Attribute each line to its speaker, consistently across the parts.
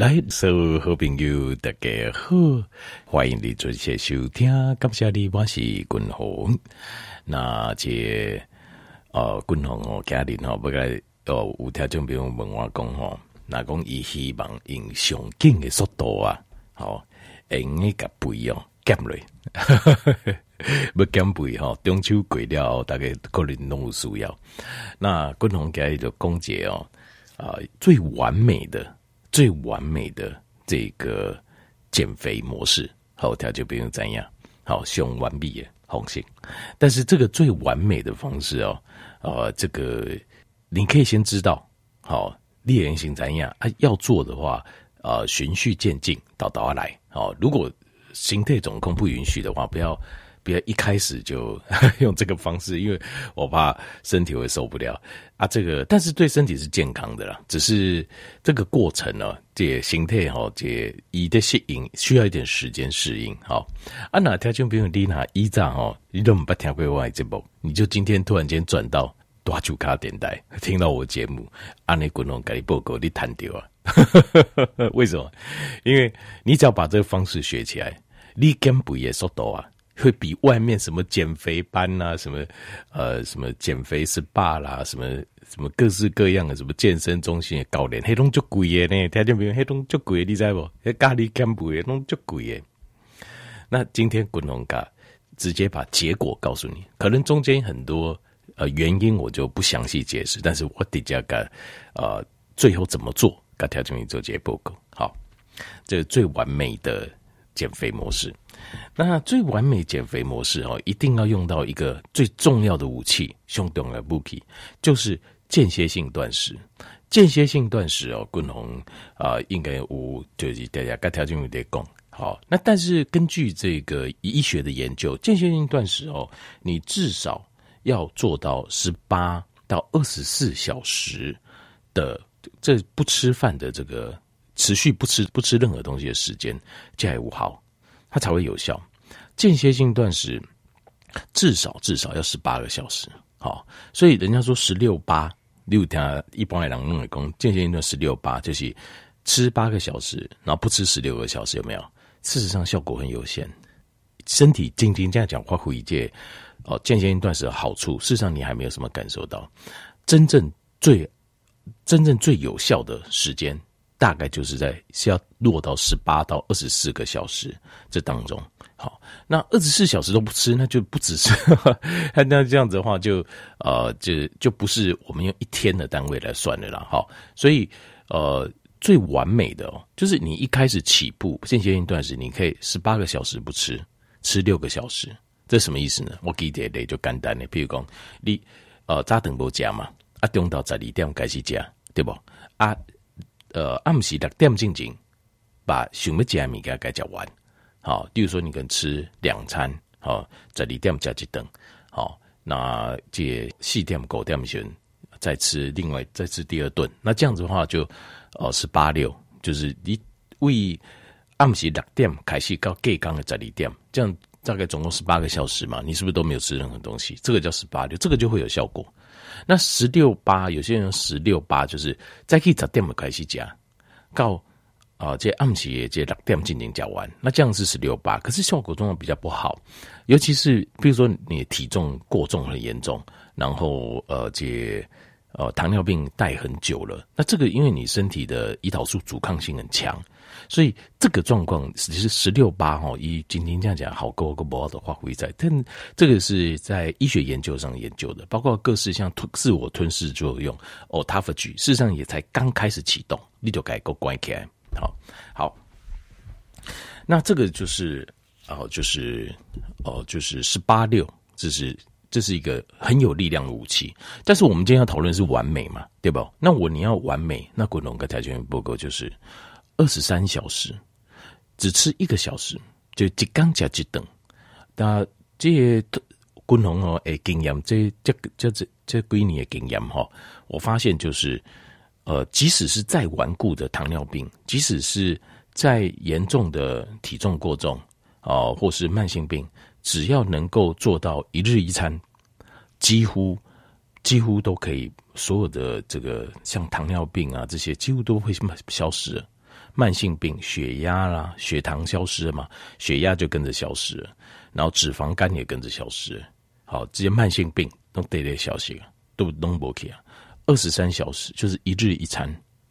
Speaker 1: 来，所有好朋友大家好，欢迎你准时收听。感谢你，我是君鸿。那这呃，君鸿哦，家里哦，不该哦，有听众朋友问我讲吼，那讲伊希望用上紧的速度啊，好，用那个肥哦减落，要减肥吼，中秋过了，大概可能拢有需要。那君鸿家里就讲解哦，啊，最完美的。最完美的这个减肥模式，好，条就不用怎样，好，用完毕的红心。但是这个最完美的方式哦，呃，这个你可以先知道，好，猎人型怎样啊？要做的话，呃，循序渐进，到倒下来。好，如果形态总控不允许的话，不要。别一开始就 用这个方式，因为我怕身体会受不了啊。这个，但是对身体是健康的啦。只是这个过程呢，这形态哈，这一的适应需要一点时间适应。好，啊，哪条件不用丽娜一张哦，你都不听过我这部，你就今天突然间转到大树卡电台，听到我节目，阿内滚龙给你报告，你弹掉啊？为什么？因为你只要把这个方式学起来，你减肥的速度啊。会比外面什么减肥班啊，什么呃什么减肥 SPA 啦，什么什么各式各样的什么健身中心的教练，黑东就贵的呢，听见没有？黑东就贵，你知不？那咖喱干不的东就贵的。那今天滚龙嘎直接把结果告诉你，可能中间很多呃原因我就不详细解释，但是我底下嘎呃最后怎么做，嘎条件你做这些报告。好，这是最完美的减肥模式。那最完美减肥模式哦，一定要用到一个最重要的武器，兄弟的武器就是间歇性断食。间歇性断食哦，共同啊，应该无就是大家该条件有点讲好。那但是根据这个医学的研究，间歇性断食哦，你至少要做到十八到二十四小时的这不吃饭的这个持续不吃不吃任何东西的时间，这还无好。它才会有效。间歇性断食至少至少要十八个小时，好，所以人家说十六八六天，一般来讲弄的工间歇性断十六八就是吃八个小时，然后不吃十六个小时，有没有？事实上效果很有限，身体静静这样讲话会一件哦，间歇性断食的好处，事实上你还没有什么感受到，真正最真正最有效的时间。大概就是在是要落到十八到二十四个小时这当中，好，那二十四小时都不吃，那就不只是，那这样子的话就呃就就不是我们用一天的单位来算的了，好，所以呃最完美的哦，就是你一开始起步间歇性断食，你可以十八个小时不吃，吃六个小时，这什么意思呢？我给点类就简单的，譬如讲你呃早顿不加嘛，啊中到十二点开始加，对不啊？呃，暗时六点进前，把想要吃的物件给吃完。好，比如说你可能吃两餐，好，十二点加一顿，好，那这四点五点前再吃另外再吃第二顿。那这样子的话就，哦是八六，就是你为暗时六点开始到隔刚的十二点，这样大概总共十八个小时嘛，你是不是都没有吃任何东西？这个叫十八六，这个就会有效果。那十六八，有些人十六八就是再可以十点开始加，告啊这暗时这六点进行讲完，那这样是十六八，可是效果状况比较不好，尤其是比如说你体重过重很严重，然后呃这糖尿病带很久了，那这个因为你身体的胰岛素阻抗性很强。所以这个状况其实十六八哈，以今天这样讲，好够个不好的话会在，但这个是在医学研究上研究的，包括各式像吞自我吞噬作用，autophagy，事实上也才刚开始启动，你就该够关起来。好，好，那这个就是哦，就是哦，就是十八六，这是这是一个很有力量的武器。但是我们今天要讨论是完美嘛，对不？那我你要完美，那滚龙跟条件报告就是。二十三小时，只吃一个小时，就一刚加一顿。那这些滚龙哦，诶，经验这这这这这几年的经验哈，我发现就是，呃，即使是再顽固的糖尿病，即使是再严重的体重过重啊、或是慢性病，只要能够做到一日一餐，几乎几乎都可以，所有的这个像糖尿病啊这些，几乎都会消失。慢性病，血压啦、血糖消失了嘛，血压就跟着消失了，然后脂肪肝也跟着消失。好，这些慢性病都得得小心啊，都弄不起啊。二十三小时就是一日一餐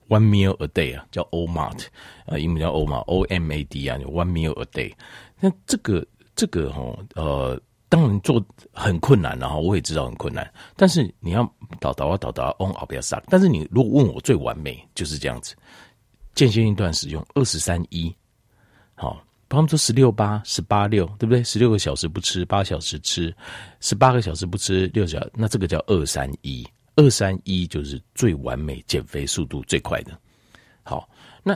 Speaker 1: ，one meal a day 啊，叫 OMAD 啊，英文叫 OMAD，O M A D 啊，one meal a day。那这个这个哈呃。当然做很困难，然后我也知道很困难，但是你要导导啊导导啊 on 不要杀。但是你如果问我最完美就是这样子，间歇性断食用二十三一，好，他们说十六八十八六，对不对？十六个小时不吃，八小时吃，十八个小时不吃，六小，那这个叫二三一，二三一就是最完美减肥速度最快的。好，那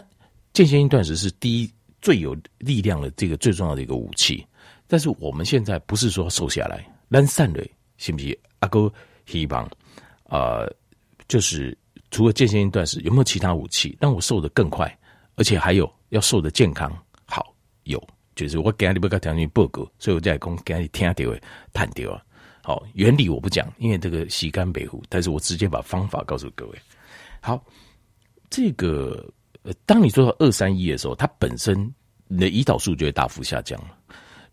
Speaker 1: 间歇性断食是第一最有力量的这个最重要的一个武器。但是我们现在不是说瘦下来，懒散了，信不信？阿哥希望，呃，就是除了间歇性断食，有没有其他武器让我瘦得更快，而且还有要瘦得健康？好，有，就是我给你不个条件报告，所以我在讲给你听掉，谈掉啊。好，原理我不讲，因为这个洗干北湖，但是我直接把方法告诉各位。好，这个呃，当你做到二三一的时候，它本身你的胰岛素就会大幅下降了。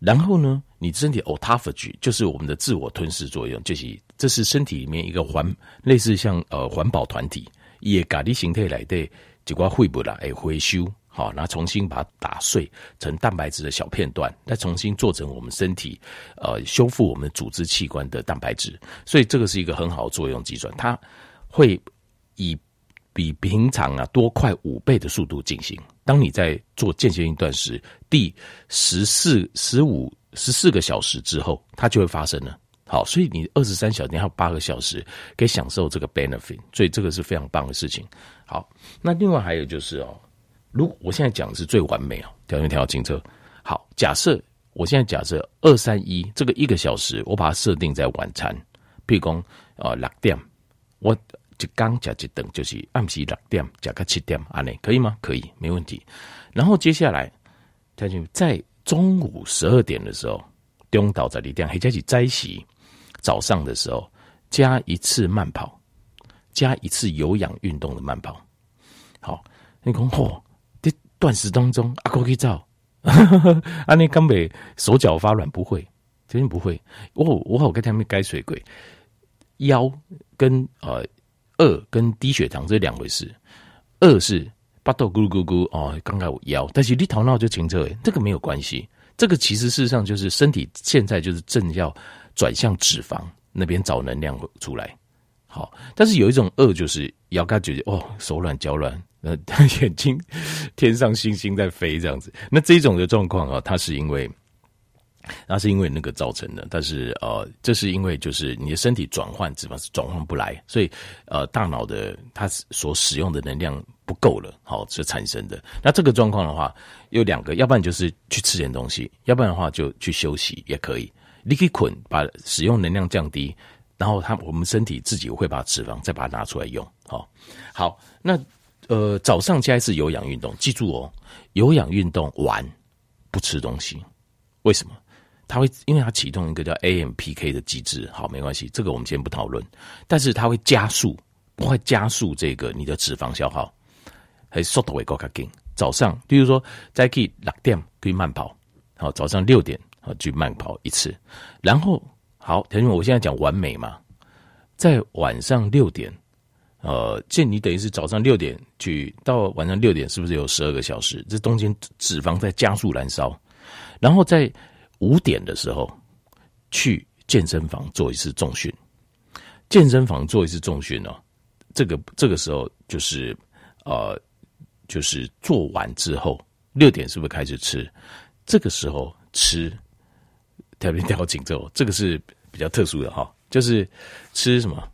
Speaker 1: 然后呢，你身体 autophagy 就是我们的自我吞噬作用，就是这是身体里面一个环类似像呃环保团体，以咖喱形态来的几块废物啦，哎回收好，然后重新把它打碎成蛋白质的小片段，再重新做成我们身体呃修复我们组织器官的蛋白质，所以这个是一个很好的作用机转，它会以。比平常啊多快五倍的速度进行。当你在做间歇性断食第十四、十五、十四个小时之后，它就会发生了。好，所以你二十三小时，还有八个小时可以享受这个 benefit，所以这个是非常棒的事情。好，那另外还有就是哦，如我现在讲的是最完美哦，条件调清澈。好，假设我现在假设二三一这个一个小时，我把它设定在晚餐，譬如讲呃六点，我。就刚加一顿，就是暗时六点加个七点，安尼可以吗？可以，没问题。然后接下来，他就在中午十二点的时候，中岛在里点，还加起斋洗。早上的时候加一次慢跑，加一次有氧运动的慢跑。好，你讲嚯，这断食当中阿哥可以照，安尼根本手脚发软，不会，肯定不会。我我好跟他们改水鬼，腰跟呃。饿跟低血糖这两回事，饿是巴豆咕噜咕噜哦，刚才我腰，但是你头脑就清澈，这个没有关系。这个其实事实上就是身体现在就是正要转向脂肪那边找能量出来。好，但是有一种饿就是腰杆觉得哦手软脚软，呃 眼睛天上星星在飞这样子。那这种的状况啊，它是因为。那是因为那个造成的，但是呃，这是因为就是你的身体转换脂肪是转换不来，所以呃，大脑的它所使用的能量不够了，好，是产生的。那这个状况的话，有两个，要不然就是去吃点东西，要不然的话就去休息也可以。你可以捆把使用能量降低，然后它我们身体自己会把脂肪再把它拿出来用。好，好，那呃早上加一次有氧运动，记住哦，有氧运动完不吃东西，为什么？它会，因为它启动一个叫 AMPK 的机制，好，没关系，这个我们先不讨论。但是它会加速，不会加速这个你的脂肪消耗，还速度会更加紧。早上，比如说再可以六点可以慢跑，好，早上六点好去慢跑一次，然后好，同学们，我现在讲完美嘛，在晚上六点，呃，这你等于是早上六点去到晚上六点，是不是有十二个小时？这中间脂肪在加速燃烧，然后在。五点的时候去健身房做一次重训，健身房做一次重训呢，这个这个时候就是呃，就是做完之后六点是不是开始吃？这个时候吃特别调紧之后，这个是比较特殊的哈，就是吃什么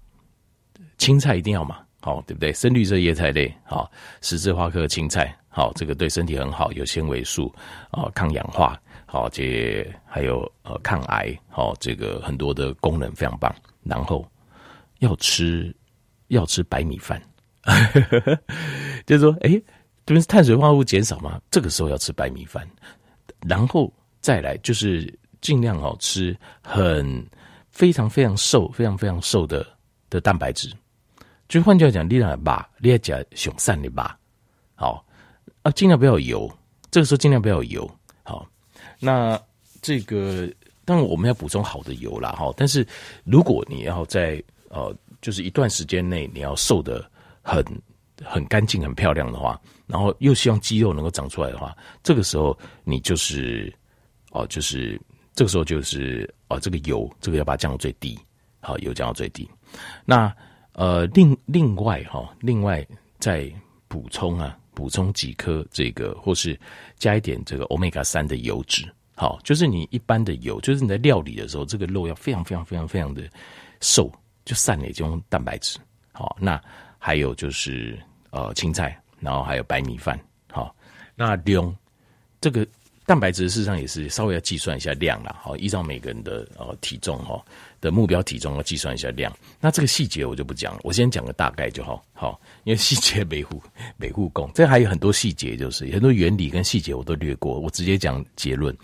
Speaker 1: 青菜一定要嘛，好对不对？深绿色叶菜类，好十字花科青菜，好这个对身体很好，有纤维素啊，抗氧化。好，这还有呃抗癌，好，这个很多的功能非常棒。然后要吃要吃白米饭，就是说，哎，这边是碳水化合物减少吗？这个时候要吃白米饭，然后再来就是尽量好吃很非常非常瘦、非常非常瘦的的蛋白质。就换句话讲，你那把你要讲熊善的吧，好。啊，尽量不要油。这个时候尽量不要油。好，那这个当然我们要补充好的油啦。哈，但是如果你要在呃，就是一段时间内你要瘦得很很干净、很漂亮的话，然后又希望肌肉能够长出来的话，这个时候你就是哦、呃，就是这个时候就是哦、呃，这个油这个要把它降到最低。好，油降到最低。那呃，另另外哈、另外再补充啊，补充几颗这个，或是加一点这个欧米伽三的油脂。好，就是你一般的油，就是你在料理的时候，这个肉要非常非常非常非常的瘦，就散了，就用蛋白质。好，那还有就是呃青菜，然后还有白米饭。好，那用这个蛋白质，事实上也是稍微要计算一下量啦。好，依照每个人的呃体重哈。的目标体重要计算一下量，那这个细节我就不讲了，我先讲个大概就好。好，因为细节每户 每户共，这还有很多细节，就是很多原理跟细节我都略过，我直接讲结论。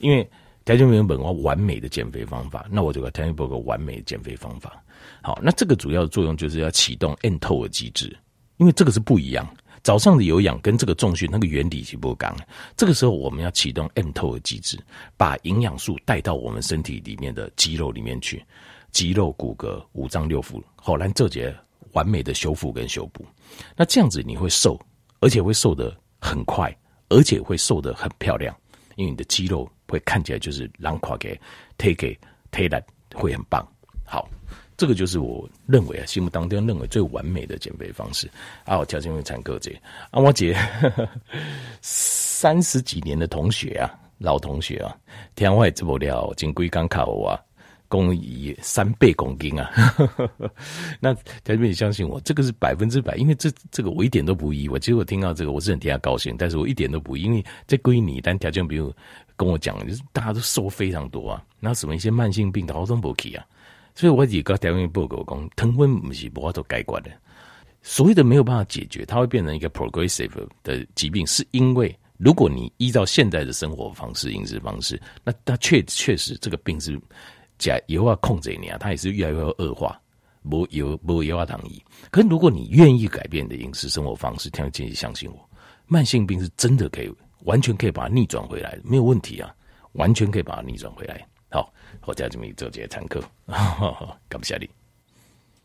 Speaker 1: 因为条件原本我完美的减肥方法，那我就给条件有个完美的减肥方法。好，那这个主要的作用就是要启动 N 透的机制，因为这个是不一样。早上的有氧跟这个重训那个原理是不一样，这个时候我们要启动 mTOR 的机制，把营养素带到我们身体里面的肌肉里面去，肌肉、骨骼、五脏六腑，好来这节完美的修复跟修补。那这样子你会瘦，而且会瘦得很快，而且会瘦得很漂亮，因为你的肌肉会看起来就是让垮给推给推来会很棒。好。这个就是我认为啊，心目当中认为最完美的减肥方式啊。我条件会残哥姐啊，我姐三十几年的同学啊，老同学啊，天外这么了，金龟刚考我啊，公以三倍公斤啊。那条件你相信我，这个是百分之百，因为这这个我一点都不意外。其实我听到这个，我是很替他高兴，但是我一点都不，因为这归你。但条件比如跟我讲，就是大家都瘦非常多啊，那什么一些慢性病，好多不起啊。所以我几个条件报告讲，糖分不是无法度改观的。所谓的没有办法解决，它会变成一个 progressive 的疾病，是因为如果你依照现在的生活方式、饮食方式，那它确确实这个病是假以后要控制你啊，它也是越来越恶化，不有不有啊糖衣。可是如果你愿意改变你的饮食生活方式，听建议相信我，慢性病是真的可以完全可以把它逆转回来，没有问题啊，完全可以把它逆转回来。好，我家这么做这个参考，感谢你。